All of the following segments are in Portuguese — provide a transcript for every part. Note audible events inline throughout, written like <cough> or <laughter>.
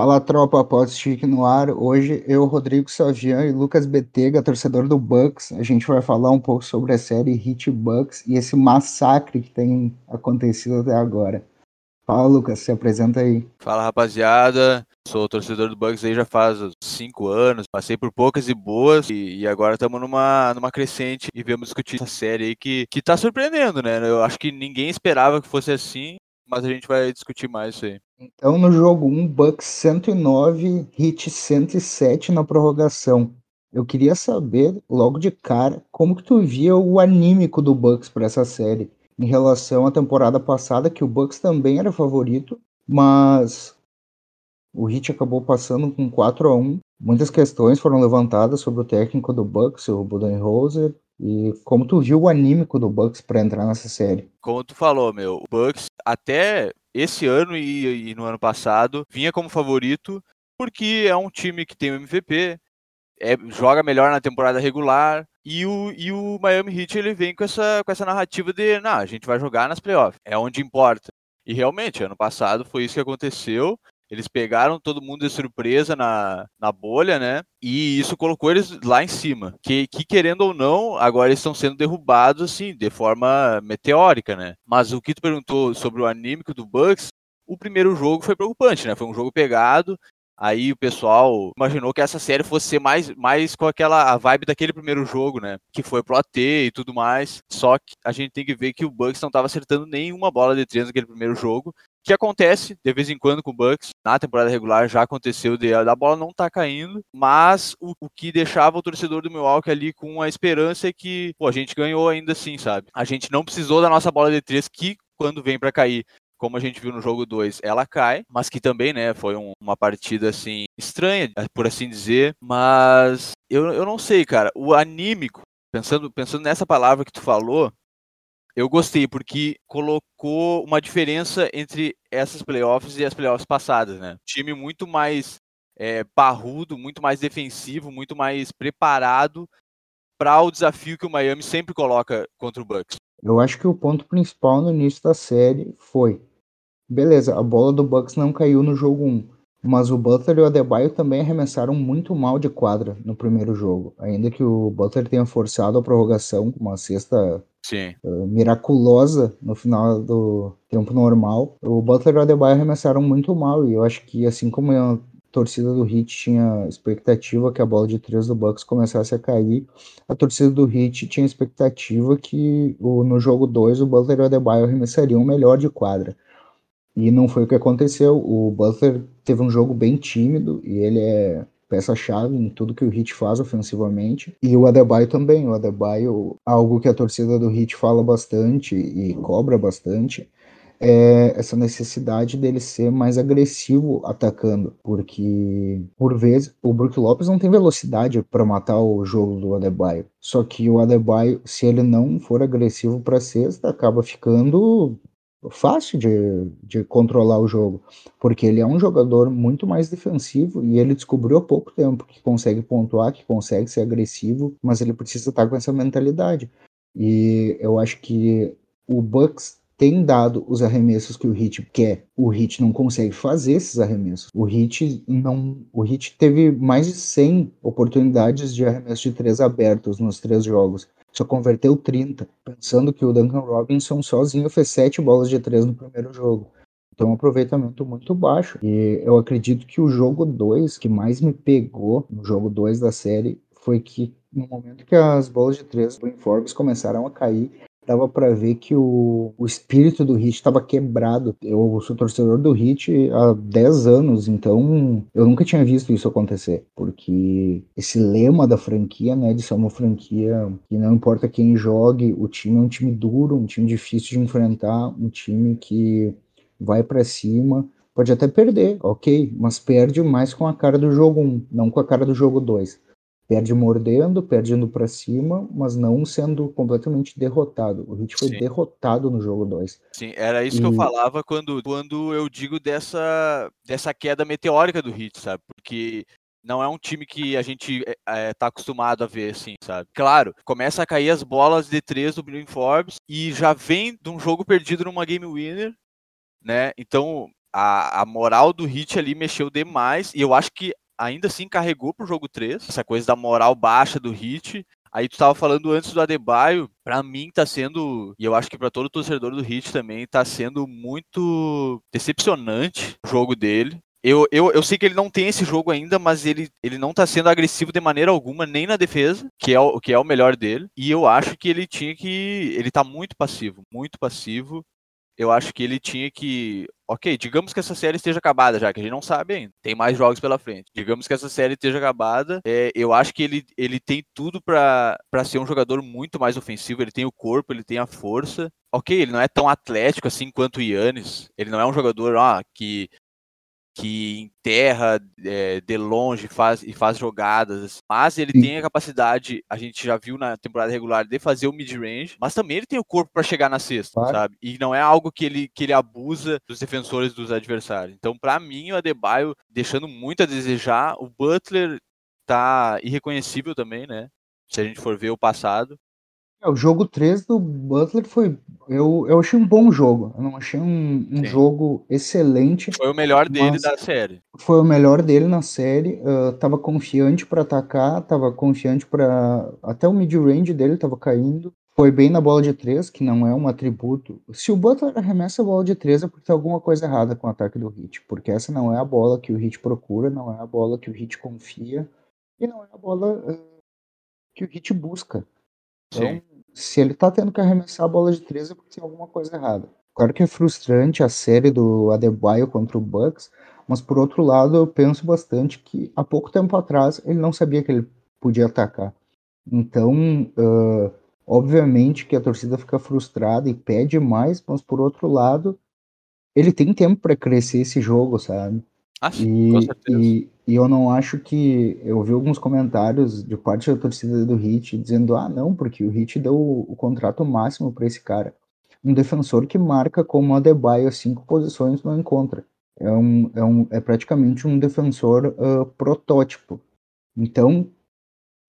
Fala tropa, Podstic no ar. Hoje eu, Rodrigo Savian e Lucas Betega, torcedor do Bucks, a gente vai falar um pouco sobre a série Hit Bucks e esse massacre que tem acontecido até agora. Fala Lucas, se apresenta aí. Fala rapaziada, sou torcedor do Bucks aí já faz cinco anos, passei por poucas e boas e, e agora estamos numa, numa crescente e vamos discutir essa série aí que, que tá surpreendendo, né? Eu acho que ninguém esperava que fosse assim mas a gente vai discutir mais isso aí. Então, no jogo 1, Bucks 109, Hit 107 na prorrogação. Eu queria saber, logo de cara, como que tu via o anímico do Bucks para essa série, em relação à temporada passada, que o Bucks também era favorito, mas o Hit acabou passando com 4 a 1 Muitas questões foram levantadas sobre o técnico do Bucks, o Budenholzer, e como tu viu o anímico do Bucks para entrar nessa série? Como tu falou, meu, o Bucks até esse ano e, e, no ano passado vinha como favorito porque é um time que tem o MVP, é, joga melhor na temporada regular e o, e o Miami Heat ele vem com essa, com essa narrativa de, não, a gente vai jogar nas playoffs, é onde importa. E realmente, ano passado foi isso que aconteceu. Eles pegaram todo mundo de surpresa na, na bolha, né? E isso colocou eles lá em cima. Que, que querendo ou não, agora eles estão sendo derrubados, assim, de forma meteórica, né? Mas o que tu perguntou sobre o anímico do Bucks, o primeiro jogo foi preocupante, né? Foi um jogo pegado. Aí o pessoal imaginou que essa série fosse ser mais, mais com aquela a vibe daquele primeiro jogo, né? Que foi pro AT e tudo mais. Só que a gente tem que ver que o Bucks não estava acertando nenhuma bola de três naquele primeiro jogo que acontece de vez em quando com o Bucks. Na temporada regular já aconteceu de a bola não tá caindo, mas o, o, que deixava o torcedor do Milwaukee ali com a esperança é que, pô, a gente ganhou ainda assim, sabe? A gente não precisou da nossa bola de três que quando vem para cair como a gente viu no jogo 2, ela cai, mas que também, né, foi um, uma partida, assim, estranha, por assim dizer, mas eu, eu não sei, cara, o anímico, pensando, pensando nessa palavra que tu falou, eu gostei, porque colocou uma diferença entre essas playoffs e as playoffs passadas, né? Time muito mais é, parrudo, muito mais defensivo, muito mais preparado para o desafio que o Miami sempre coloca contra o Bucks. Eu acho que o ponto principal no início da série foi, beleza, a bola do Bucks não caiu no jogo 1, mas o Butler e o Adebayo também arremessaram muito mal de quadra no primeiro jogo, ainda que o Butler tenha forçado a prorrogação com uma cesta uh, miraculosa no final do tempo normal. O Butler e o Adebayo arremessaram muito mal e eu acho que assim como a torcida do Heat tinha expectativa que a bola de três do Bucks começasse a cair, a torcida do Heat tinha expectativa que o, no jogo 2 o Butler e o Adebayo arremessariam melhor de quadra. E não foi o que aconteceu. O Butler teve um jogo bem tímido e ele é peça-chave em tudo que o Heat faz ofensivamente. E o Adebayo também. O Adebayo, algo que a torcida do Heat fala bastante e cobra bastante, é essa necessidade dele ser mais agressivo atacando, porque por vezes o Brook Lopes não tem velocidade para matar o jogo do Adebayo. Só que o Adebayo, se ele não for agressivo para cesta, acaba ficando fácil de, de controlar o jogo, porque ele é um jogador muito mais defensivo e ele descobriu há pouco tempo que consegue pontuar, que consegue ser agressivo, mas ele precisa estar com essa mentalidade. E eu acho que o Bucks tem dado os arremessos que o Heat quer. O Heat não consegue fazer esses arremessos. O Heat não, o Heat teve mais de 100 oportunidades de arremesso de três abertos nos três jogos só converteu 30, pensando que o Duncan Robinson sozinho fez 7 bolas de 3 no primeiro jogo. Então, um aproveitamento muito baixo. E eu acredito que o jogo 2, que mais me pegou no jogo 2 da série, foi que no momento que as bolas de 3 do Forbes começaram a cair, dava para ver que o, o espírito do Hit estava quebrado. Eu sou torcedor do Hit há 10 anos, então eu nunca tinha visto isso acontecer, porque esse lema da franquia, né, de ser uma franquia que não importa quem jogue, o time é um time duro, um time difícil de enfrentar, um time que vai para cima, pode até perder, ok, mas perde mais com a cara do jogo 1, não com a cara do jogo 2 perde mordendo, perdendo para cima, mas não sendo completamente derrotado. O Heat foi Sim. derrotado no jogo 2. Sim, era isso e... que eu falava quando, quando eu digo dessa, dessa queda meteórica do Heat, sabe? Porque não é um time que a gente é, é, tá acostumado a ver, assim, sabe? Claro, começa a cair as bolas de três do Billy Forbes e já vem de um jogo perdido numa game winner, né? Então a, a moral do Hit ali mexeu demais, e eu acho que ainda assim carregou pro jogo 3, essa coisa da moral baixa do Hit. Aí tu tava falando antes do Adebayo, para mim tá sendo, e eu acho que para todo torcedor do Hit também, tá sendo muito decepcionante o jogo dele. Eu, eu, eu sei que ele não tem esse jogo ainda, mas ele, ele não tá sendo agressivo de maneira alguma, nem na defesa, que é, o, que é o melhor dele. E eu acho que ele tinha que. Ele tá muito passivo, muito passivo eu acho que ele tinha que. Ok, digamos que essa série esteja acabada já, que a gente não sabe ainda. Tem mais jogos pela frente. Digamos que essa série esteja acabada. É, eu acho que ele, ele tem tudo para ser um jogador muito mais ofensivo. Ele tem o corpo, ele tem a força. Ok, ele não é tão atlético assim quanto o Yannis. Ele não é um jogador ah, que que enterra é, de longe faz, e faz jogadas, mas ele Sim. tem a capacidade, a gente já viu na temporada regular, de fazer o mid-range, mas também ele tem o corpo para chegar na cesta, claro. sabe? E não é algo que ele, que ele abusa dos defensores dos adversários. Então, para mim, o Adebayo deixando muito a desejar, o Butler tá irreconhecível também, né? Se a gente for ver o passado. É, o jogo 3 do Butler foi. Eu, eu achei um bom jogo. Eu não achei um, um jogo excelente. Foi o melhor dele da série. Foi o melhor dele na série. Uh, tava confiante para atacar, tava confiante para Até o mid-range dele tava caindo. Foi bem na bola de três, que não é um atributo. Se o Butler arremessa a bola de três, é porque tem alguma coisa errada com o ataque do Hit. Porque essa não é a bola que o Hit procura, não é a bola que o Hit confia. E não é a bola uh, que o Hit busca. Então, Sim se ele tá tendo que arremessar a bola de três é porque tem alguma coisa errada. Claro que é frustrante a série do Adebayo contra o Bucks, mas por outro lado eu penso bastante que há pouco tempo atrás ele não sabia que ele podia atacar. Então, uh, obviamente que a torcida fica frustrada e pede mais, mas por outro lado ele tem tempo para crescer esse jogo, sabe? Sim, e, e, e, eu não acho que. Eu vi alguns comentários de parte da torcida do Hit dizendo: ah, não, porque o Hit deu o, o contrato máximo para esse cara. Um defensor que marca como Adebayo cinco posições não encontra. É, um, é, um, é praticamente um defensor uh, protótipo. Então,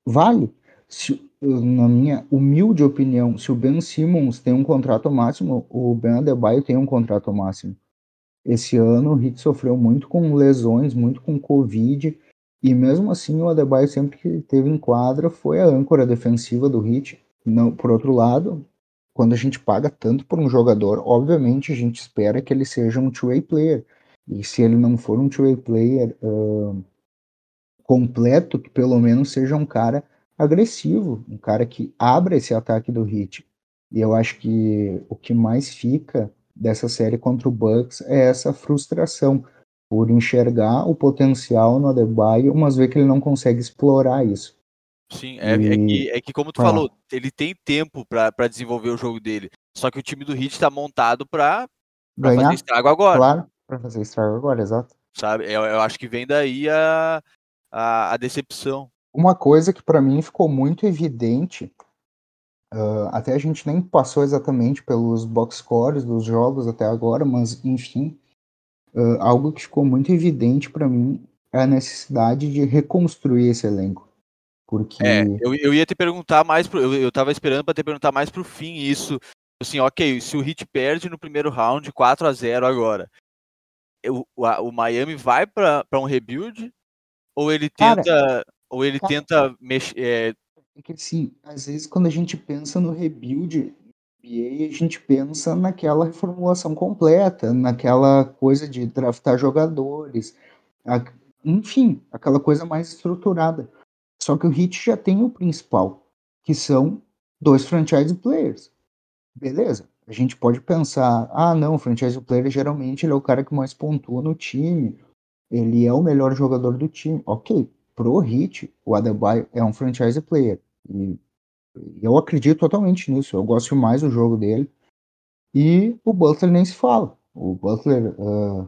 vale. Se, na minha humilde opinião, se o Ben Simmons tem um contrato máximo, o Ben Adebayo tem um contrato máximo. Esse ano o Heat sofreu muito com lesões, muito com Covid, e mesmo assim o Adebayo sempre que teve em quadra foi a âncora defensiva do Heat. Não, por outro lado, quando a gente paga tanto por um jogador, obviamente a gente espera que ele seja um two-way player. E se ele não for um two-way player uh, completo, que pelo menos seja um cara agressivo, um cara que abra esse ataque do Heat. E eu acho que o que mais fica dessa série contra o Bucks é essa frustração por enxergar o potencial no Adebayo, mas ver que ele não consegue explorar isso. Sim, é, e... é, que, é que como tu ah. falou, ele tem tempo para desenvolver o jogo dele. Só que o time do Heat está montado para fazer estrago agora. Claro, para fazer estrago agora, exato. Sabe, eu, eu acho que vem daí a, a, a decepção. Uma coisa que para mim ficou muito evidente Uh, até a gente nem passou exatamente pelos box scores dos jogos até agora, mas enfim, uh, algo que ficou muito evidente para mim é a necessidade de reconstruir esse elenco. Porque... É, eu, eu ia te perguntar mais, pro, eu, eu tava esperando para te perguntar mais pro fim isso. Assim, ok, se o Heat perde no primeiro round 4 a 0 agora, o, o, Miami vai para um rebuild? Ou ele tenta, cara, ou ele tenta mexer, é, é que assim, às vezes quando a gente pensa no rebuild NBA, a gente pensa naquela reformulação completa, naquela coisa de draftar jogadores, a, enfim, aquela coisa mais estruturada. Só que o Heat já tem o principal, que são dois franchise players. Beleza? A gente pode pensar, ah, não, o franchise player geralmente ele é o cara que mais pontua no time, ele é o melhor jogador do time. Ok, pro Hit, o Adebayo é um franchise player. E eu acredito totalmente nisso. Eu gosto mais do jogo dele. E o Butler nem se fala. O Butler, uh,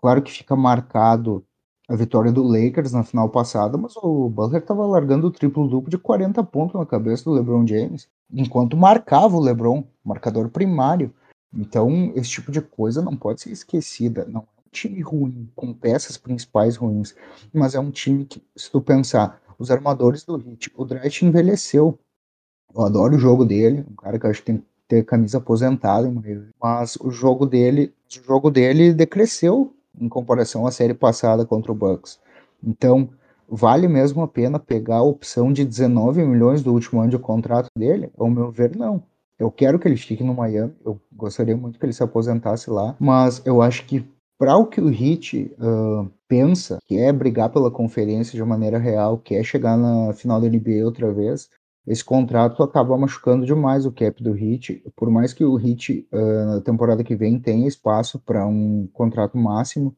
claro que fica marcado a vitória do Lakers na final passada, mas o Butler estava largando o triplo-duplo de 40 pontos na cabeça do LeBron James, enquanto marcava o LeBron, marcador primário. Então, esse tipo de coisa não pode ser esquecida. Não time ruim, com peças principais ruins, mas é um time que, se tu pensar, os armadores do Hit, o Draft envelheceu. Eu adoro o jogo dele, um cara que eu acho que tem que ter camisa aposentada, mas o jogo dele o jogo dele decresceu em comparação à série passada contra o Bucks. Então, vale mesmo a pena pegar a opção de 19 milhões do último ano de contrato dele? Ao meu ver, não. Eu quero que ele fique no Miami, eu gostaria muito que ele se aposentasse lá, mas eu acho que para o que o Heat uh, pensa, que é brigar pela conferência de maneira real, que é chegar na final da NBA outra vez, esse contrato acaba machucando demais o cap do Heat. Por mais que o Heat uh, na temporada que vem tenha espaço para um contrato máximo,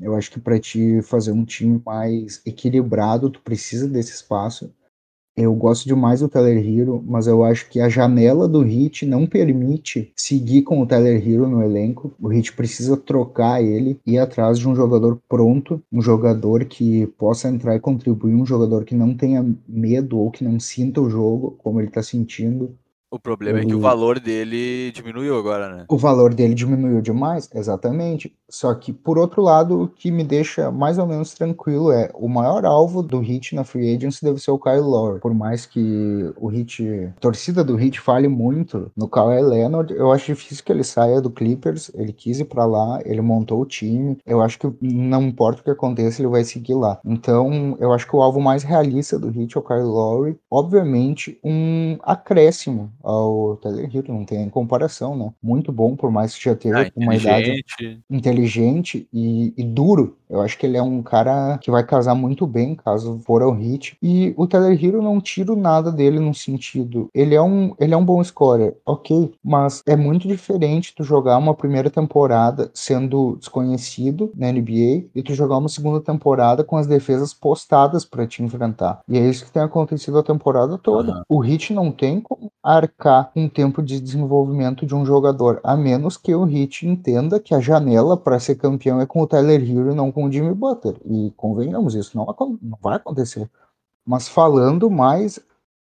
eu acho que para te fazer um time mais equilibrado, tu precisa desse espaço. Eu gosto demais do Tyler Hero, mas eu acho que a janela do Hit não permite seguir com o Tyler Hero no elenco. O Hit precisa trocar ele e ir atrás de um jogador pronto, um jogador que possa entrar e contribuir, um jogador que não tenha medo ou que não sinta o jogo como ele está sentindo. O problema é que o valor dele diminuiu agora, né? O valor dele diminuiu demais, exatamente. Só que, por outro lado, o que me deixa mais ou menos tranquilo é o maior alvo do Hit na Free Agency deve ser o Kyle Lowry. Por mais que o Hit, a torcida do Hit fale muito no Kyle Leonard, eu acho difícil que ele saia do Clippers. Ele quis ir pra lá, ele montou o time. Eu acho que não importa o que aconteça, ele vai seguir lá. Então, eu acho que o alvo mais realista do Hit é o Kyle Lowry. Obviamente, um acréscimo ao Tyler Hero, não tem comparação, né? Muito bom, por mais que já tenha ah, uma idade inteligente e, e, duro. Eu acho que ele é um cara que vai casar muito bem caso for ao hit. E o Tyler Hero não tiro nada dele no sentido. Ele é um, ele é um bom scorer, ok, mas é muito diferente tu jogar uma primeira temporada sendo desconhecido na NBA e tu jogar uma segunda temporada com as defesas postadas para te enfrentar. E é isso que tem acontecido a temporada toda. Uhum. O Hit não tem como arcar um tempo de desenvolvimento de um jogador, a menos que o Heat entenda que a janela para ser campeão é com o Tyler Hero e não com o Jimmy Butler. E convenhamos, isso não, não vai acontecer. Mas falando mais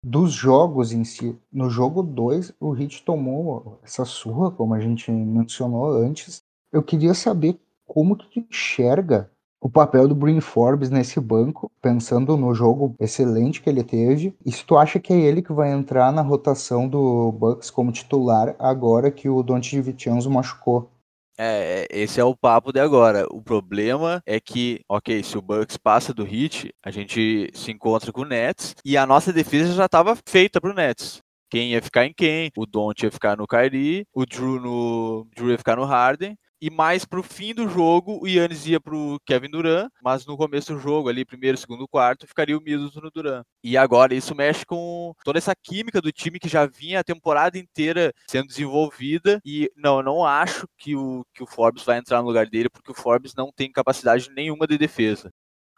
dos jogos em si, no jogo 2, o Heat tomou essa surra, como a gente mencionou antes. Eu queria saber como que tu enxerga o papel do Bryn Forbes nesse banco, pensando no jogo excelente que ele teve. E se tu acha que é ele que vai entrar na rotação do Bucks como titular agora que o Dante Vitianzo machucou? É, é, esse é o papo de agora. O problema é que, ok, se o Bucks passa do hit, a gente se encontra com o Nets e a nossa defesa já estava feita pro Nets quem ia ficar em quem, o Don't ia ficar no Kyrie, o Drew no Drew ia ficar no Harden, e mais pro fim do jogo o Yannis ia pro Kevin Durant, mas no começo do jogo, ali, primeiro, segundo, quarto, ficaria o Middleton no Durant. E agora isso mexe com toda essa química do time que já vinha a temporada inteira sendo desenvolvida. E não, eu não acho que o, que o Forbes vai entrar no lugar dele, porque o Forbes não tem capacidade nenhuma de defesa.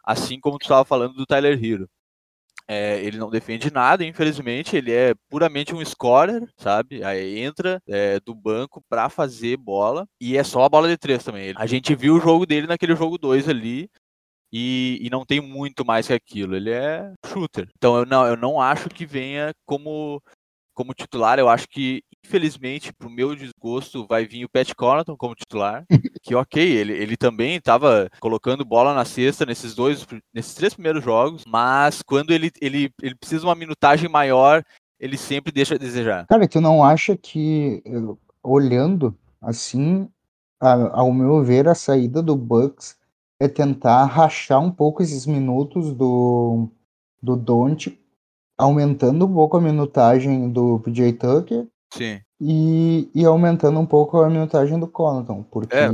Assim como tu estava falando do Tyler Hero. É, ele não defende nada, infelizmente, ele é puramente um scorer, sabe? Aí entra é, do banco para fazer bola e é só a bola de três também. A gente viu o jogo dele naquele jogo 2 ali, e, e, não tem muito mais que aquilo. Ele é shooter. Então eu não, eu não acho que venha como como titular. Eu acho que, infelizmente, pro meu desgosto, vai vir o Pat Connaughton como titular. <laughs> que ok, ele, ele também estava colocando bola na cesta nesses dois, nesses três primeiros jogos, mas quando ele, ele, ele precisa de uma minutagem maior, ele sempre deixa a desejar. Cara, tu não acha que, olhando assim, a, ao meu ver, a saída do Bucks é tentar rachar um pouco esses minutos do, do Don't aumentando um pouco a minutagem do PJ Tucker Sim. E, e aumentando um pouco a minutagem do Connaughton, porque é,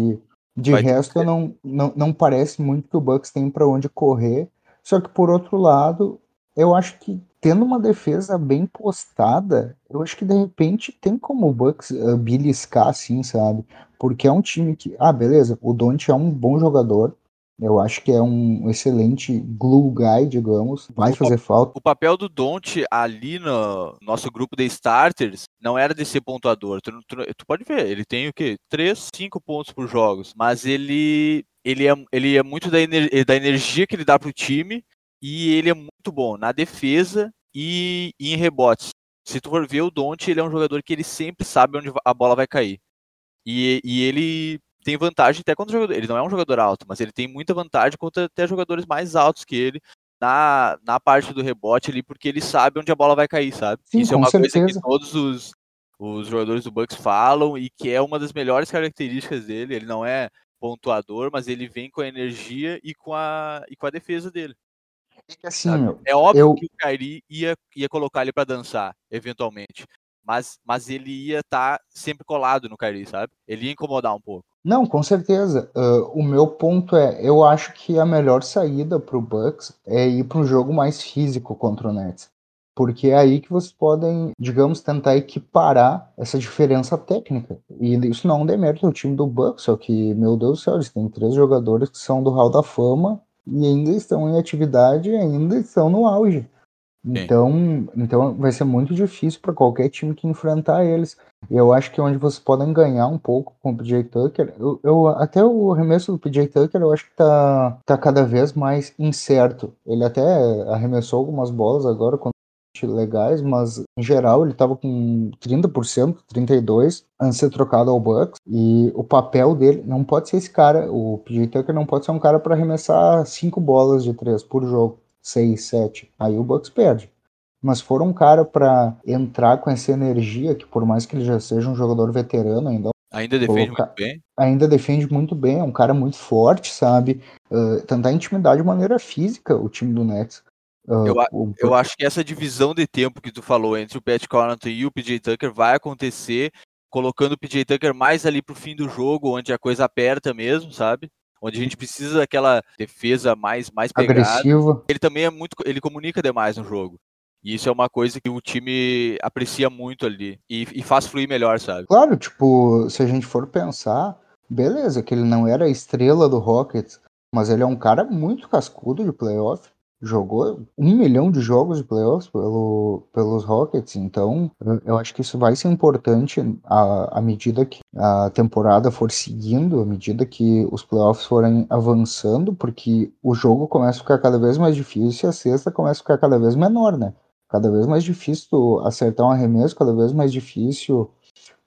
de resto não, não, não parece muito que o Bucks tem para onde correr. Só que por outro lado, eu acho que tendo uma defesa bem postada, eu acho que de repente tem como o Bucks uh, beliscar assim, sabe? Porque é um time que, ah, beleza, o Don't é um bom jogador, eu acho que é um excelente glue guy, digamos. Vai fazer falta. O papel do Don't ali no nosso grupo de starters não era de ser pontuador. Tu, tu, tu pode ver, ele tem o quê? 3, 5 pontos por jogos. Mas ele, ele, é, ele é muito da, ener, da energia que ele dá pro time. E ele é muito bom na defesa e, e em rebotes. Se tu for ver o Don't, ele é um jogador que ele sempre sabe onde a bola vai cair. E, e ele tem vantagem até contra o jogador. Ele não é um jogador alto, mas ele tem muita vantagem contra até jogadores mais altos que ele na, na parte do rebote ali, porque ele sabe onde a bola vai cair, sabe? Sim, Isso é uma certeza. coisa que todos os, os jogadores do Bucks falam e que é uma das melhores características dele. Ele não é pontuador, mas ele vem com a energia e com a, e com a defesa dele. É, assim, é óbvio eu... que o Kyrie ia, ia colocar ele para dançar, eventualmente. Mas, mas ele ia estar tá sempre colado no Kyrie, sabe? Ele ia incomodar um pouco. Não, com certeza. Uh, o meu ponto é, eu acho que a melhor saída para o Bucks é ir para um jogo mais físico contra o Nets. Porque é aí que vocês podem, digamos, tentar equiparar essa diferença técnica. E isso não é um demérito do time do Bucks, só que, meu Deus do céu, eles têm três jogadores que são do Hall da Fama e ainda estão em atividade ainda estão no auge. Então, então vai ser muito difícil para qualquer time que enfrentar eles. Eu acho que onde vocês podem ganhar um pouco com o PJ Tucker, eu, eu, até o arremesso do PJ Tucker eu acho que tá, tá cada vez mais incerto. Ele até arremessou algumas bolas agora legais, mas em geral ele estava com 30%, 32% antes de ser trocado ao Bucks e o papel dele não pode ser esse cara, o PJ Tucker não pode ser um cara para arremessar cinco bolas de três por jogo, seis, sete, aí o Bucks perde. Mas for um cara para entrar com essa energia, que por mais que ele já seja um jogador veterano, ainda Ainda defende colocar, muito bem? Ainda defende muito bem, é um cara muito forte, sabe? Uh, tentar intimidar de maneira física o time do Nets. Uh, eu, o... eu acho que essa divisão de tempo que tu falou entre o Pat Connaughton e o PJ Tucker vai acontecer colocando o PJ Tucker mais ali pro fim do jogo, onde a coisa aperta mesmo, sabe? Onde a gente precisa daquela defesa mais mais pegada. Agressiva. Ele também é muito, ele comunica demais no jogo. E isso é uma coisa que o time aprecia muito ali e, e faz fluir melhor, sabe? Claro, tipo, se a gente for pensar, beleza, que ele não era a estrela do Rockets, mas ele é um cara muito cascudo de playoff jogou um milhão de jogos de playoffs pelo, pelos Rockets, então eu acho que isso vai ser importante à, à medida que a temporada for seguindo, à medida que os playoffs forem avançando, porque o jogo começa a ficar cada vez mais difícil e a cesta começa a ficar cada vez menor, né? Cada vez mais difícil tu acertar um arremesso, cada vez mais difícil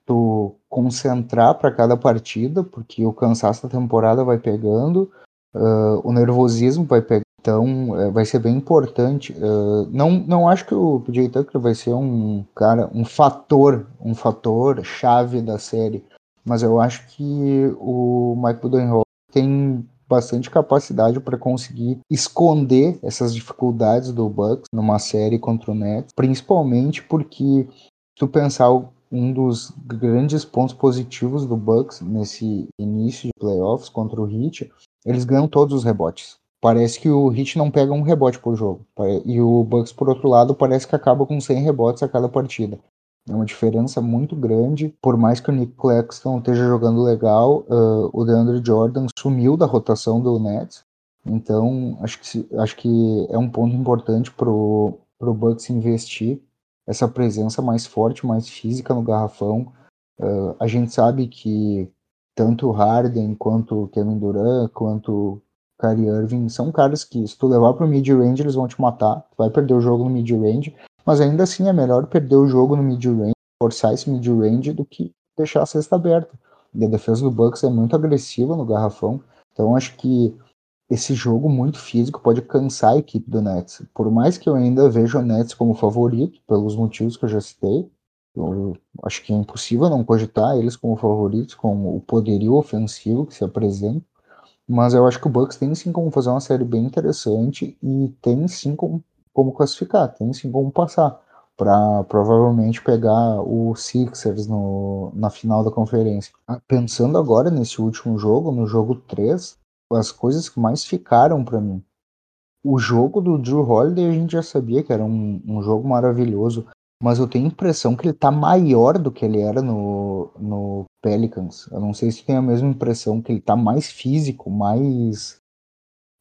tu concentrar para cada partida, porque o cansaço da temporada vai pegando, uh, o nervosismo vai pegando então, é, vai ser bem importante. Uh, não, não acho que o PJ Tucker vai ser um cara, um fator, um fator chave da série, mas eu acho que o Mike Budenholzer tem bastante capacidade para conseguir esconder essas dificuldades do Bucks numa série contra o Nets, principalmente porque se tu pensar um dos grandes pontos positivos do Bucks nesse início de playoffs contra o Heat, eles ganham todos os rebotes. Parece que o Heat não pega um rebote por jogo. E o Bucks, por outro lado, parece que acaba com 100 rebotes a cada partida. É uma diferença muito grande. Por mais que o Nick Claxton esteja jogando legal, uh, o DeAndre Jordan sumiu da rotação do Nets. Então, acho que, acho que é um ponto importante pro, pro Bucks investir essa presença mais forte, mais física no garrafão. Uh, a gente sabe que tanto o Harden quanto o Kevin Durant, quanto Kyrie Irving são caras que, se tu levar pro mid-range, eles vão te matar. Tu vai perder o jogo no mid-range. Mas ainda assim é melhor perder o jogo no mid-range, forçar esse mid-range, do que deixar a cesta aberta. E a defesa do Bucks é muito agressiva no garrafão. Então acho que esse jogo muito físico pode cansar a equipe do Nets. Por mais que eu ainda veja o Nets como favorito, pelos motivos que eu já citei, eu acho que é impossível não cogitar eles como favoritos, com o poderio ofensivo que se apresenta. Mas eu acho que o Bucks tem sim como fazer uma série bem interessante e tem sim como, como classificar, tem sim como passar para provavelmente pegar o Sixers no, na final da conferência. Ah, pensando agora nesse último jogo, no jogo 3, as coisas que mais ficaram para mim. O jogo do Drew Holiday a gente já sabia que era um, um jogo maravilhoso, mas eu tenho a impressão que ele tá maior do que ele era no, no Pelicans. Eu não sei se tem a mesma impressão que ele tá mais físico, mais.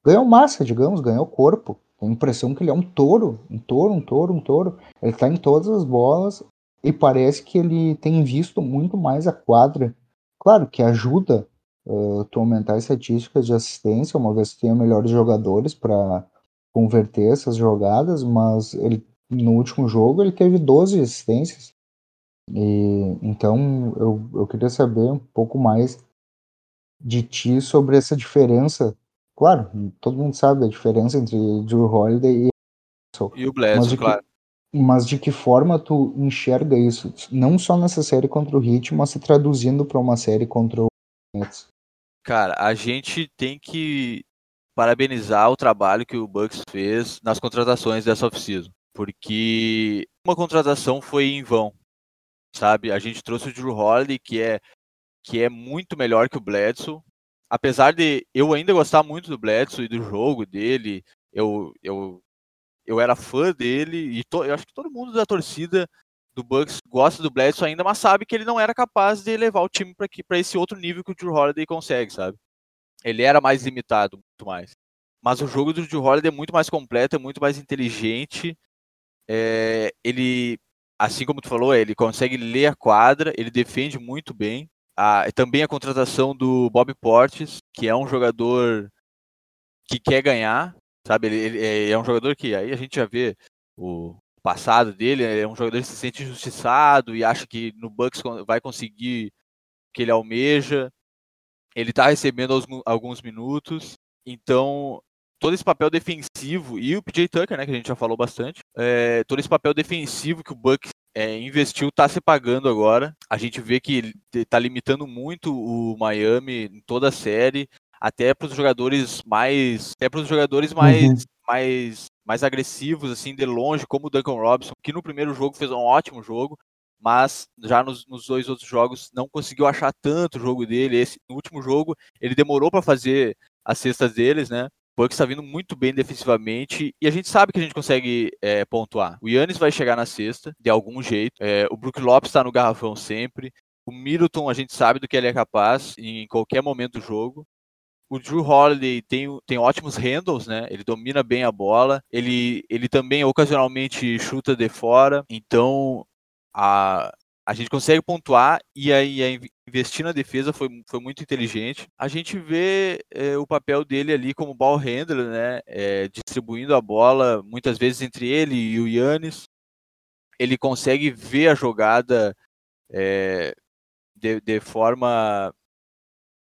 Ganhou massa, digamos, ganhou corpo. Tenho a impressão que ele é um touro, um touro, um touro, um touro. Ele tá em todas as bolas e parece que ele tem visto muito mais a quadra. Claro que ajuda uh, tu aumentar as estatísticas de assistência, uma vez que tenha melhores jogadores para converter essas jogadas, mas ele no último jogo ele teve 12 assistências. E, então eu, eu queria saber um pouco mais de ti sobre essa diferença. Claro, todo mundo sabe a diferença entre Drew Holiday e e o Bledsoe, claro. Mas de que forma tu enxerga isso? Não só nessa série contra o Heat, mas se traduzindo para uma série contra o Nets. Cara, a gente tem que parabenizar o trabalho que o Bucks fez nas contratações dessa off-season. Porque uma contratação foi em vão, sabe? A gente trouxe o Drew Holiday, que é, que é muito melhor que o Bledsoe. Apesar de eu ainda gostar muito do Bledsoe e do jogo dele, eu, eu, eu era fã dele e to, eu acho que todo mundo da torcida do Bucks gosta do Bledsoe ainda, mas sabe que ele não era capaz de levar o time para esse outro nível que o Drew Holiday consegue, sabe? Ele era mais limitado, muito mais. Mas o jogo do Drew Holiday é muito mais completo, é muito mais inteligente. É, ele, assim como tu falou, ele consegue ler a quadra, ele defende muito bem. A, também a contratação do Bob Portes, que é um jogador que quer ganhar, sabe? Ele, ele é, é um jogador que aí a gente já vê o passado dele, é um jogador que se sente injustiçado e acha que no Bucks vai conseguir o que ele almeja ele está recebendo alguns minutos, então todo esse papel defensivo e o PJ Tucker, né, que a gente já falou bastante, é, todo esse papel defensivo que o Bucks é, investiu está se pagando agora. A gente vê que está limitando muito o Miami em toda a série, até para os jogadores mais, até para os jogadores mais, uhum. mais, mais agressivos assim de longe, como o Duncan Robinson, que no primeiro jogo fez um ótimo jogo, mas já nos, nos, dois outros jogos não conseguiu achar tanto o jogo dele. Esse, no último jogo, ele demorou para fazer as cestas deles, né? Bucks está vindo muito bem defensivamente e a gente sabe que a gente consegue é, pontuar. O Yannis vai chegar na cesta, de algum jeito. É, o Brook Lopes está no garrafão sempre. O Middleton, a gente sabe do que ele é capaz em qualquer momento do jogo. O Drew Holiday tem, tem ótimos handles, né? Ele domina bem a bola. Ele, ele também ocasionalmente chuta de fora. Então, a, a gente consegue pontuar e aí investir na defesa foi, foi muito inteligente. A gente vê é, o papel dele ali como ball handler, né, é, distribuindo a bola muitas vezes entre ele e o Yannis. Ele consegue ver a jogada é, de, de forma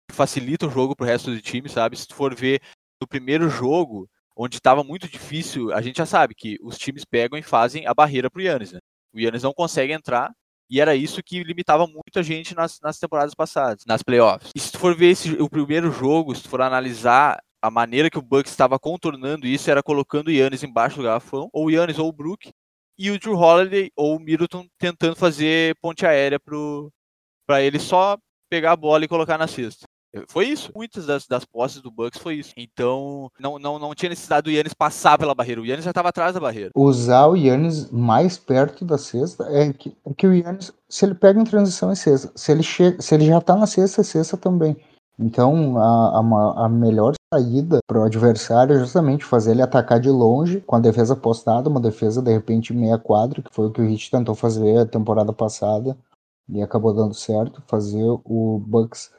que facilita o jogo para o resto do time, sabe? Se tu for ver no primeiro jogo, onde estava muito difícil, a gente já sabe que os times pegam e fazem a barreira para o Yannis, né? O Yannis não consegue entrar e era isso que limitava muito a gente nas, nas temporadas passadas, nas playoffs. E se tu for ver esse, o primeiro jogo, se tu for analisar a maneira que o Bucks estava contornando isso, era colocando o Yannis embaixo do garrafão, ou o Yannis ou o Brook, e o Drew Holiday ou o Middleton tentando fazer ponte aérea para ele só pegar a bola e colocar na cesta. Foi isso. Muitas das, das posses do Bucks foi isso. Então, não, não, não tinha necessidade do Yannis passar pela barreira. O Yannis já estava atrás da barreira. Usar o Yannis mais perto da cesta é que, é que o Yannis, se ele pega em transição, é cesta. Se ele, chega, se ele já está na cesta, é cesta também. Então, a, a, a melhor saída para o adversário é justamente fazer ele atacar de longe, com a defesa postada, uma defesa de repente meia quadra, que foi o que o Heat tentou fazer a temporada passada e acabou dando certo, fazer o Bucks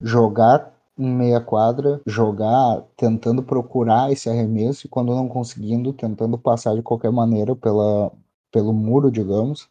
jogar em meia quadra, jogar tentando procurar esse arremesso e quando não conseguindo, tentando passar de qualquer maneira pela, pelo muro, digamos.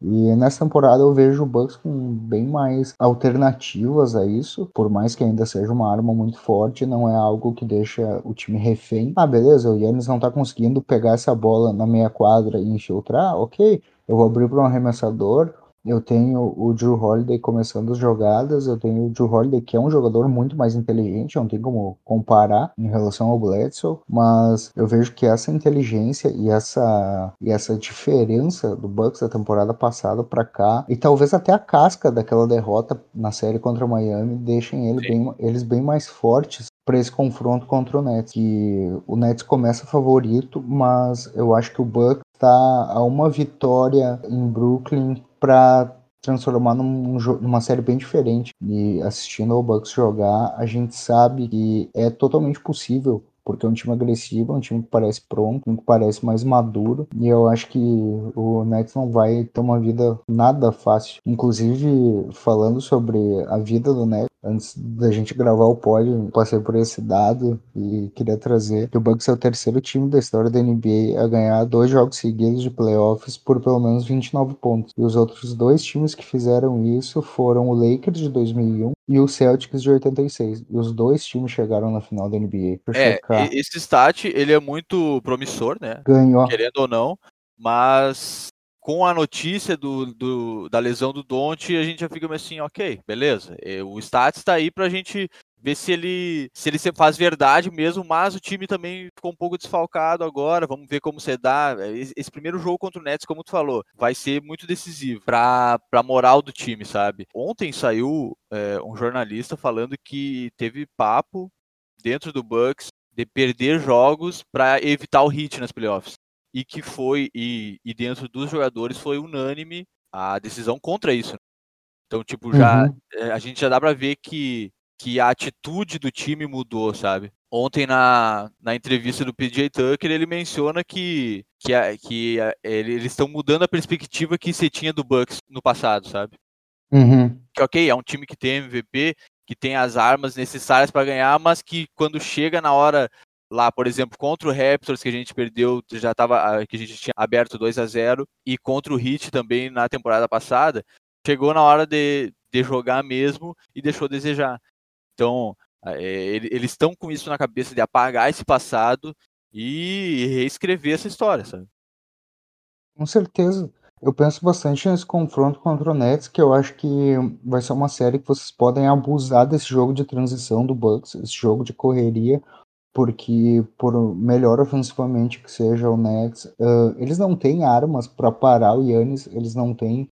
E nessa temporada eu vejo o Bucks com bem mais alternativas a isso, por mais que ainda seja uma arma muito forte, não é algo que deixa o time refém. Ah, beleza, o Yannis não tá conseguindo pegar essa bola na meia quadra e infiltrar, ok, eu vou abrir para um arremessador, eu tenho o Drew Holiday começando as jogadas, eu tenho o Drew Holiday que é um jogador muito mais inteligente, não tem como comparar em relação ao Bledsoe, mas eu vejo que essa inteligência e essa e essa diferença do Bucks da temporada passada para cá e talvez até a casca daquela derrota na série contra o Miami deixem ele bem, eles bem mais fortes para esse confronto contra o Nets. Que o Nets começa favorito, mas eu acho que o Bucks está a uma vitória em Brooklyn para transformar num, numa série bem diferente. E assistindo ao Bucks jogar, a gente sabe que é totalmente possível porque é um time agressivo, é um time que parece pronto, um que parece mais maduro, e eu acho que o Nets não vai ter uma vida nada fácil. Inclusive, falando sobre a vida do Nets, antes da gente gravar o pódio, passei por esse dado e queria trazer que o Bucks é o terceiro time da história da NBA a ganhar dois jogos seguidos de playoffs por pelo menos 29 pontos. E os outros dois times que fizeram isso foram o Lakers de 2001 e o Celtics de 86. E os dois times chegaram na final da NBA. É, esse stat, ele é muito promissor, né? Ganhou. Querendo ou não. mas com a notícia do, do, da lesão do Don't, a gente já fica assim, ok, beleza. O Stats está aí para a gente ver se ele se ele faz verdade mesmo, mas o time também ficou um pouco desfalcado agora. Vamos ver como se dá. Esse primeiro jogo contra o Nets, como tu falou, vai ser muito decisivo para a moral do time, sabe? Ontem saiu é, um jornalista falando que teve papo dentro do Bucks de perder jogos para evitar o hit nas playoffs e que foi, e, e dentro dos jogadores foi unânime a decisão contra isso. Então, tipo, já uhum. Eh, a gente já dá para ver que, que a atitude do time mudou, sabe? Ontem na, na entrevista do PJ Tucker ele menciona que, que, a, que a, eles estão mudando a perspectiva que se tinha do Bucks no passado, sabe? Uhum. Que ok, é um time que tem MVP, que tem as armas necessárias para ganhar, mas que quando chega na hora lá, por exemplo, contra o Raptors, que a gente perdeu, já estava que a gente tinha aberto 2 a 0 e contra o Heat também na temporada passada, chegou na hora de, de jogar mesmo e deixou desejar. Então, é, eles estão com isso na cabeça de apagar esse passado e reescrever essa história, sabe? Com certeza. Eu penso bastante nesse confronto contra o Nets, que eu acho que vai ser uma série que vocês podem abusar desse jogo de transição do Bucks, esse jogo de correria, porque por melhor ofensivamente que seja o Nets, uh, eles não têm armas para parar o Yannis, eles não têm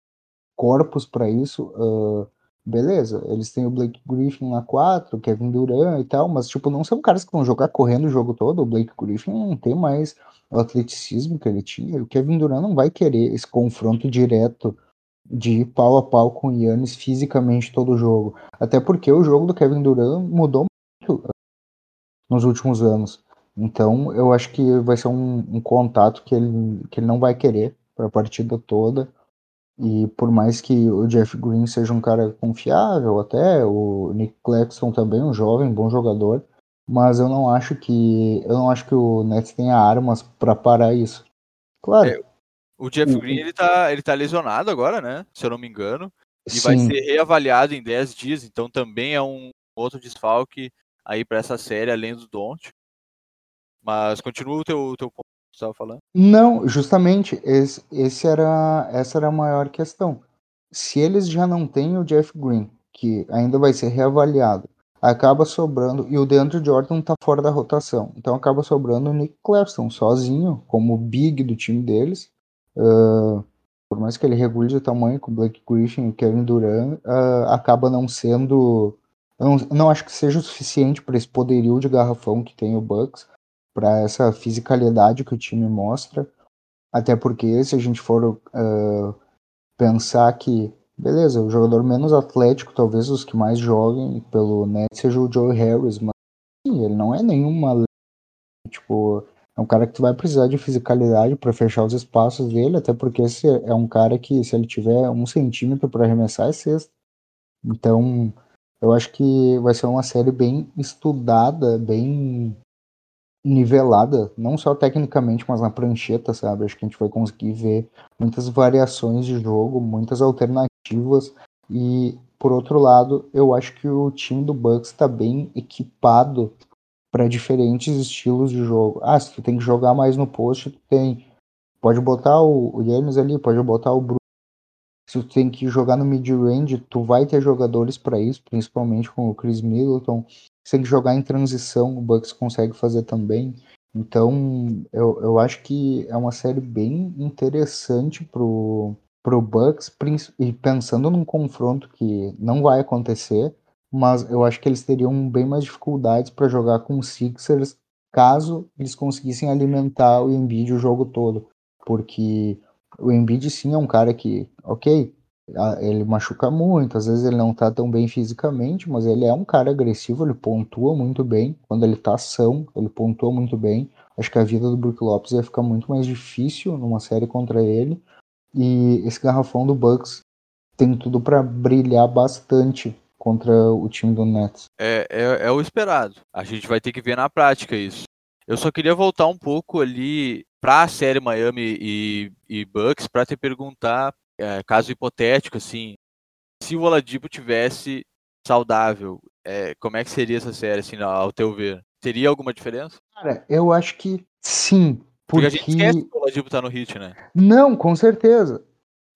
corpos para isso. Uh, beleza, eles têm o Blake Griffin na 4, o Kevin Durant e tal, mas tipo, não são caras que vão jogar correndo o jogo todo. O Blake Griffin não tem mais o atleticismo que ele tinha. O Kevin Durant não vai querer esse confronto direto de pau a pau com o Yannis fisicamente todo o jogo. Até porque o jogo do Kevin Durant mudou muito nos últimos anos. Então, eu acho que vai ser um, um contato que ele, que ele não vai querer para a partida toda. E por mais que o Jeff Green seja um cara confiável, até o Nick Claxton também um jovem, bom jogador, mas eu não acho que eu não acho que o Nets tenha armas para parar isso. Claro. É, o Jeff Green ele tá, ele tá lesionado agora, né? Se eu não me engano, e sim. vai ser reavaliado em 10 dias, então também é um outro desfalque aí para essa série, além do Don't. Mas continua o teu, teu ponto estava falando. Não, justamente, esse, esse era, essa era a maior questão. Se eles já não têm o Jeff Green, que ainda vai ser reavaliado, acaba sobrando, e o DeAndre Jordan tá fora da rotação, então acaba sobrando o Nick Claxton sozinho, como big do time deles. Uh, por mais que ele regule de tamanho com o Blake Griffin e Kevin Durant, uh, acaba não sendo não, não acho que seja o suficiente para esse poderio de garrafão que tem o Bucks, para essa fisicalidade que o time mostra. Até porque, se a gente for uh, pensar que, beleza, o jogador menos atlético, talvez os que mais joguem pelo net, seja o Joe Harris, mas sim, ele não é nenhuma. Tipo, é um cara que tu vai precisar de fisicalidade para fechar os espaços dele, até porque esse é um cara que, se ele tiver um centímetro para arremessar, é sexta. Então, eu acho que vai ser uma série bem estudada, bem nivelada, não só tecnicamente, mas na prancheta, sabe? Acho que a gente vai conseguir ver muitas variações de jogo, muitas alternativas e por outro lado, eu acho que o time do Bucks está bem equipado para diferentes estilos de jogo. Ah, se tu tem que jogar mais no post, tu tem. Pode botar o, o James ali, pode botar o Bruno se tu tem que jogar no mid-range, tu vai ter jogadores para isso, principalmente com o Chris Middleton. Se que jogar em transição, o Bucks consegue fazer também. Então, eu, eu acho que é uma série bem interessante pro, pro Bucks, e pensando num confronto que não vai acontecer, mas eu acho que eles teriam bem mais dificuldades para jogar com os Sixers caso eles conseguissem alimentar o Embiid o jogo todo, porque o Embiid sim é um cara que, ok, ele machuca muito, às vezes ele não tá tão bem fisicamente, mas ele é um cara agressivo, ele pontua muito bem, quando ele tá são, ele pontua muito bem. Acho que a vida do Brook Lopes ia ficar muito mais difícil numa série contra ele. E esse garrafão do Bucks tem tudo para brilhar bastante contra o time do Nets. É, é, é o esperado. A gente vai ter que ver na prática isso. Eu só queria voltar um pouco ali para a série Miami e, e Bucks para te perguntar, é, caso hipotético, assim, se o Oladipo tivesse saudável, é, como é que seria essa série, assim, ao teu ver? Teria alguma diferença? Cara, eu acho que sim, Porque, porque a gente esquece que o Oladipo tá no hit, né? Não, com certeza.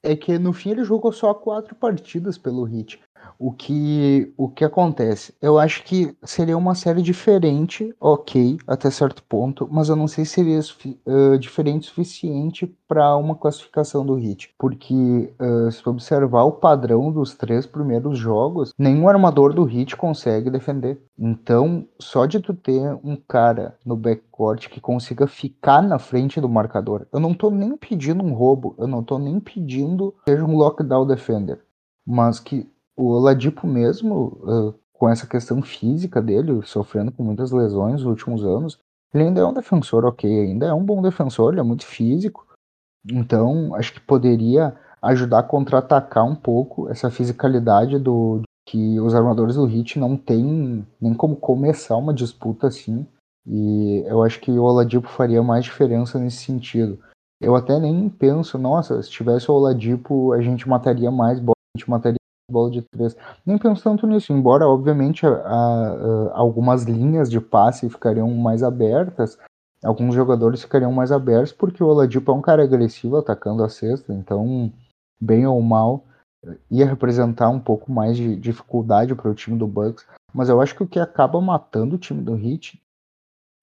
É que no fim ele jogou só quatro partidas pelo hit. O que, o que acontece? Eu acho que seria uma série diferente, ok, até certo ponto, mas eu não sei se seria uh, diferente o suficiente para uma classificação do Hit. Porque, uh, se observar o padrão dos três primeiros jogos, nenhum armador do Hit consegue defender. Então, só de tu ter um cara no backcourt que consiga ficar na frente do marcador, eu não tô nem pedindo um roubo, eu não tô nem pedindo seja um lockdown defender, mas que o Oladipo mesmo, uh, com essa questão física dele, sofrendo com muitas lesões nos últimos anos, ele ainda é um defensor ok, ainda é um bom defensor, ele é muito físico. Então, acho que poderia ajudar a contra-atacar um pouco essa fisicalidade do que os armadores do Hit não têm nem como começar uma disputa assim. E eu acho que o Oladipo faria mais diferença nesse sentido. Eu até nem penso, nossa, se tivesse o Oladipo, a gente mataria mais bola, a gente mataria bola de três. Nem penso tanto nisso, embora obviamente a, a, algumas linhas de passe ficariam mais abertas, alguns jogadores ficariam mais abertos, porque o Oladipo é um cara agressivo atacando a cesta, então, bem ou mal, ia representar um pouco mais de dificuldade para o time do Bucks. Mas eu acho que o que acaba matando o time do Heat,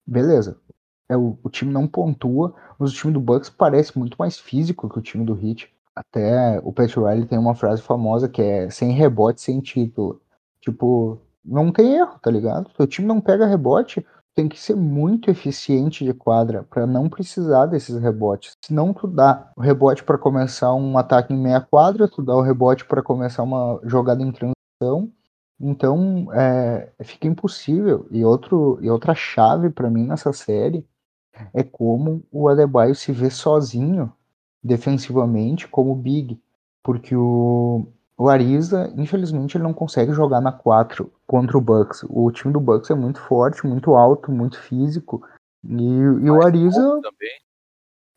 beleza, é o, o time não pontua, mas o time do Bucks parece muito mais físico que o time do Heat. Até o Pat Riley tem uma frase famosa que é sem rebote, sem título. Tipo, não tem erro, tá ligado? Se o time não pega rebote, tem que ser muito eficiente de quadra para não precisar desses rebotes. Se não tu dá o rebote para começar um ataque em meia quadra, tu dá o rebote para começar uma jogada em transição, então é, fica impossível. E, outro, e outra chave para mim nessa série é como o Adebayo se vê sozinho defensivamente como big, porque o, o Ariza, infelizmente, ele não consegue jogar na 4 contra o Bucks. O time do Bucks é muito forte, muito alto, muito físico. E, e o Ariza.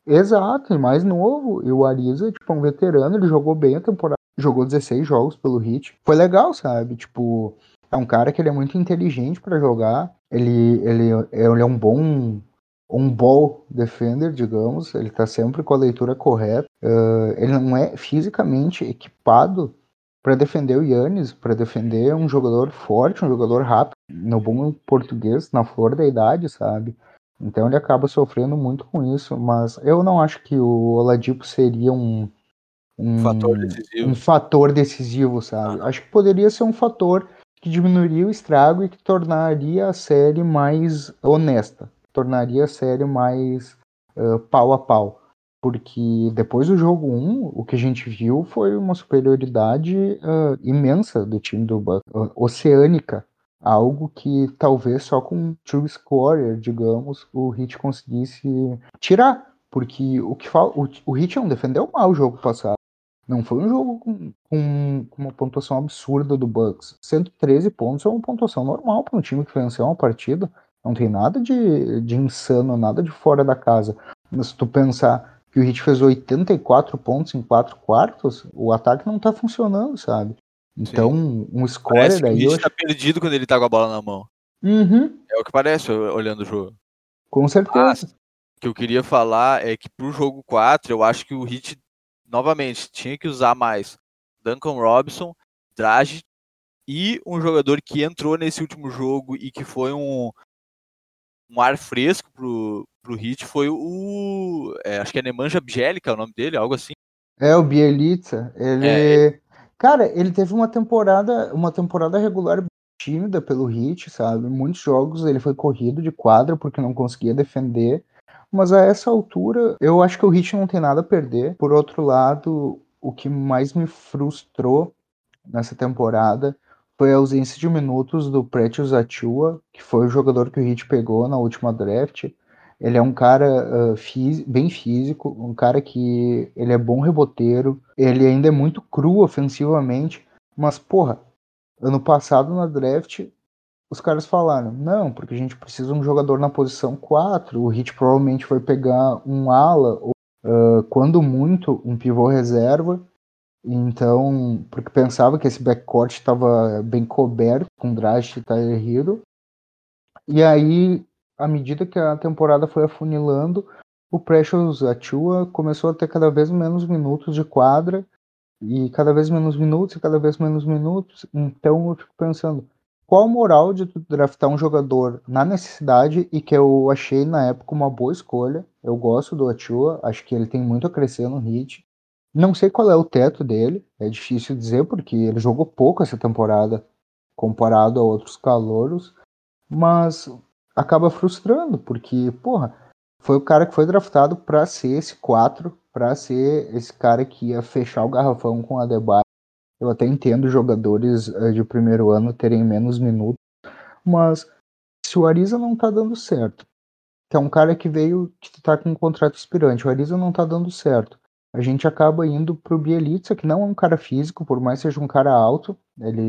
Exato, e mais novo. E o Ariza, tipo, é um veterano, ele jogou bem a temporada. Jogou 16 jogos pelo Hit. Foi legal, sabe? Tipo, é um cara que ele é muito inteligente para jogar. Ele, ele, ele é um bom um ball defender, digamos, ele está sempre com a leitura correta. Uh, ele não é fisicamente equipado para defender o Yannis, para defender um jogador forte, um jogador rápido, no bom português, na flor da idade, sabe? Então ele acaba sofrendo muito com isso, mas eu não acho que o Oladipo seria um, um fator decisivo, um fator decisivo sabe? Ah. Acho que poderia ser um fator que diminuiria o estrago e que tornaria a série mais honesta tornaria a série mais uh, pau a pau. Porque depois do jogo 1, o que a gente viu foi uma superioridade uh, imensa do time do Bucks, uh, oceânica. Algo que talvez só com true scorer, digamos, o Hit conseguisse tirar. Porque o que o, o Hit não defendeu mal o jogo passado. Não foi um jogo com, com, uma pontuação absurda do Bucks. 113 pontos é uma pontuação normal para um time que venceu uma partida. Não tem nada de, de insano, nada de fora da casa. Mas se tu pensar que o Hit fez 84 pontos em 4 quartos, o ataque não tá funcionando, sabe? Então, Sim. um score parece daí. Que o Hit tá perdido quando ele tá com a bola na mão. Uhum. É o que parece olhando o jogo. Com certeza. Mas, o que eu queria falar é que pro jogo 4, eu acho que o Hit, novamente, tinha que usar mais Duncan Robinson, Drage e um jogador que entrou nesse último jogo e que foi um, um ar fresco pro, pro Hit foi o. É, acho que é Nemanja Bjelica, é o nome dele, algo assim. É, o Bielitsa. Ele. É, Cara, ele teve uma temporada, uma temporada regular tímida pelo Hit, sabe? Muitos jogos ele foi corrido de quadra porque não conseguia defender. Mas a essa altura, eu acho que o Hit não tem nada a perder. Por outro lado, o que mais me frustrou nessa temporada foi a ausência de minutos do Pretius Atua, que foi o jogador que o Heat pegou na última draft. Ele é um cara uh, bem físico, um cara que ele é bom reboteiro, ele ainda é muito cru ofensivamente, mas porra, ano passado na draft os caras falaram, não, porque a gente precisa de um jogador na posição 4, o Heat provavelmente foi pegar um ala, ou, uh, quando muito, um pivô reserva, então, porque pensava que esse backcourt estava bem coberto com Drash e Tyler Hero. E aí, à medida que a temporada foi afunilando, o Precious Achua começou a ter cada vez menos minutos de quadra e cada vez menos minutos e cada vez menos minutos. Então eu fico pensando, qual a moral de tu draftar um jogador na necessidade e que eu achei na época uma boa escolha? Eu gosto do Achua, acho que ele tem muito a crescer no hit. Não sei qual é o teto dele, é difícil dizer porque ele jogou pouco essa temporada comparado a outros calouros, mas acaba frustrando porque, porra, foi o cara que foi draftado para ser esse 4, para ser esse cara que ia fechar o garrafão com a Debye. Eu até entendo jogadores uh, de primeiro ano terem menos minutos, mas se o Ariza não tá dando certo, que é um cara que veio, que tá com um contrato expirante, o Ariza não tá dando certo, a gente acaba indo pro Bielitsa, que não é um cara físico, por mais seja um cara alto, ele,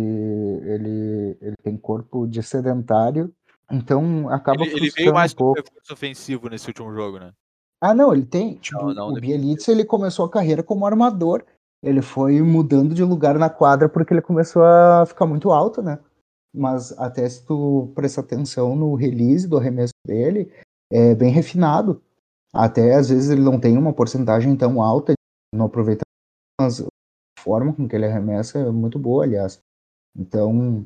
ele, ele tem corpo de sedentário, então acaba ele, ele veio mais um pouco. recurso ofensivo nesse último jogo, né? Ah, não, ele tem. Tipo, não, não, o Bielitsa ele começou a carreira como armador. Ele foi mudando de lugar na quadra porque ele começou a ficar muito alto, né? Mas até se tu prestar atenção no release do arremesso dele, é bem refinado. Até às vezes ele não tem uma porcentagem tão alta no aproveitamento, mas a forma com que ele arremessa é muito boa, aliás. Então,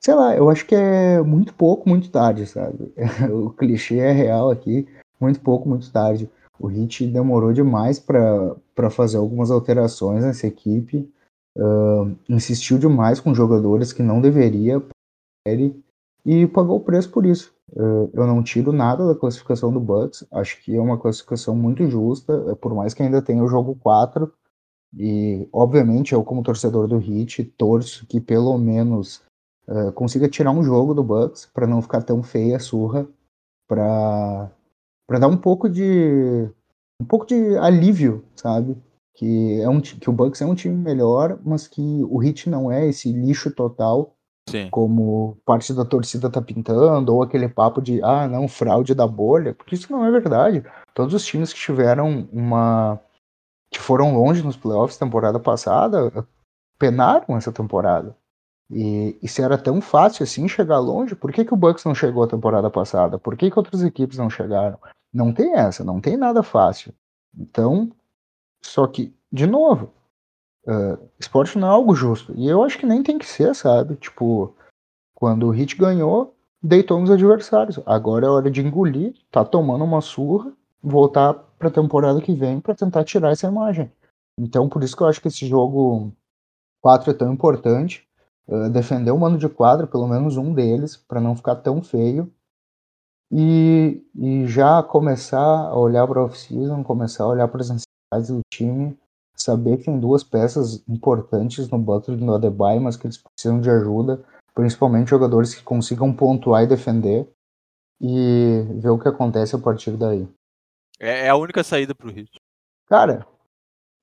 sei lá, eu acho que é muito pouco, muito tarde, sabe? <laughs> o clichê é real aqui, muito pouco, muito tarde. O Hit demorou demais para fazer algumas alterações nessa equipe, uh, insistiu demais com jogadores que não deveria e pagou o preço por isso. Uh, eu não tiro nada da classificação do Bucks, acho que é uma classificação muito justa, por mais que ainda tenha o jogo 4. E, obviamente, eu, como torcedor do Hit, torço que pelo menos uh, consiga tirar um jogo do Bucks para não ficar tão feia a surra, para dar um pouco de um pouco de alívio, sabe? Que é um que o Bucks é um time melhor, mas que o Heat não é esse lixo total. Sim. Como parte da torcida tá pintando, ou aquele papo de ah, não, fraude da bolha, porque isso não é verdade. Todos os times que tiveram uma. que foram longe nos playoffs temporada passada, penaram essa temporada. E, e, se era tão fácil assim chegar longe, por que, que o Bucks não chegou a temporada passada? Por que, que outras equipes não chegaram? Não tem essa, não tem nada fácil. Então, só que, de novo, uh, esporte não é algo justo. E eu acho que nem tem que ser, sabe? Tipo, quando o Hit ganhou, deitou nos adversários. Agora é hora de engolir, tá tomando uma surra, voltar pra temporada que vem para tentar tirar essa imagem. Então, por isso que eu acho que esse jogo 4 é tão importante uh, defender o mano de quadra, pelo menos um deles, para não ficar tão feio. E, e já começar a olhar para off-season, começar a olhar para as necessidades do time, saber que tem duas peças importantes no Butler e no Adebayo, mas que eles precisam de ajuda, principalmente jogadores que consigam pontuar e defender, e ver o que acontece a partir daí. É, é a única saída para o Hit. Cara,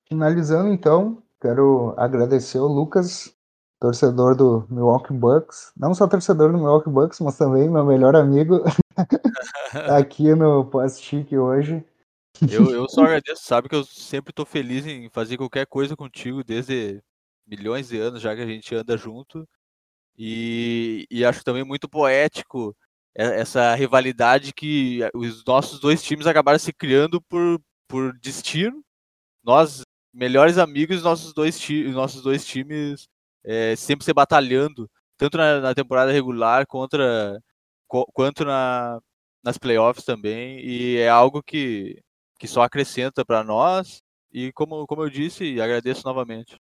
finalizando então, quero agradecer o Lucas torcedor do Milwaukee Bucks, não só torcedor do Milwaukee Bucks, mas também meu melhor amigo <laughs> <laughs> aqui no Post hoje. Eu, <laughs> eu só agradeço, sabe que eu sempre estou feliz em fazer qualquer coisa contigo desde milhões de anos já que a gente anda junto. E, e acho também muito poético essa rivalidade que os nossos dois times acabaram se criando por, por destino. Nós, melhores amigos, nossos dois, nossos dois times é, sempre se batalhando, tanto na, na temporada regular contra, co, quanto na, nas playoffs também, e é algo que, que só acrescenta para nós. E como, como eu disse, agradeço novamente.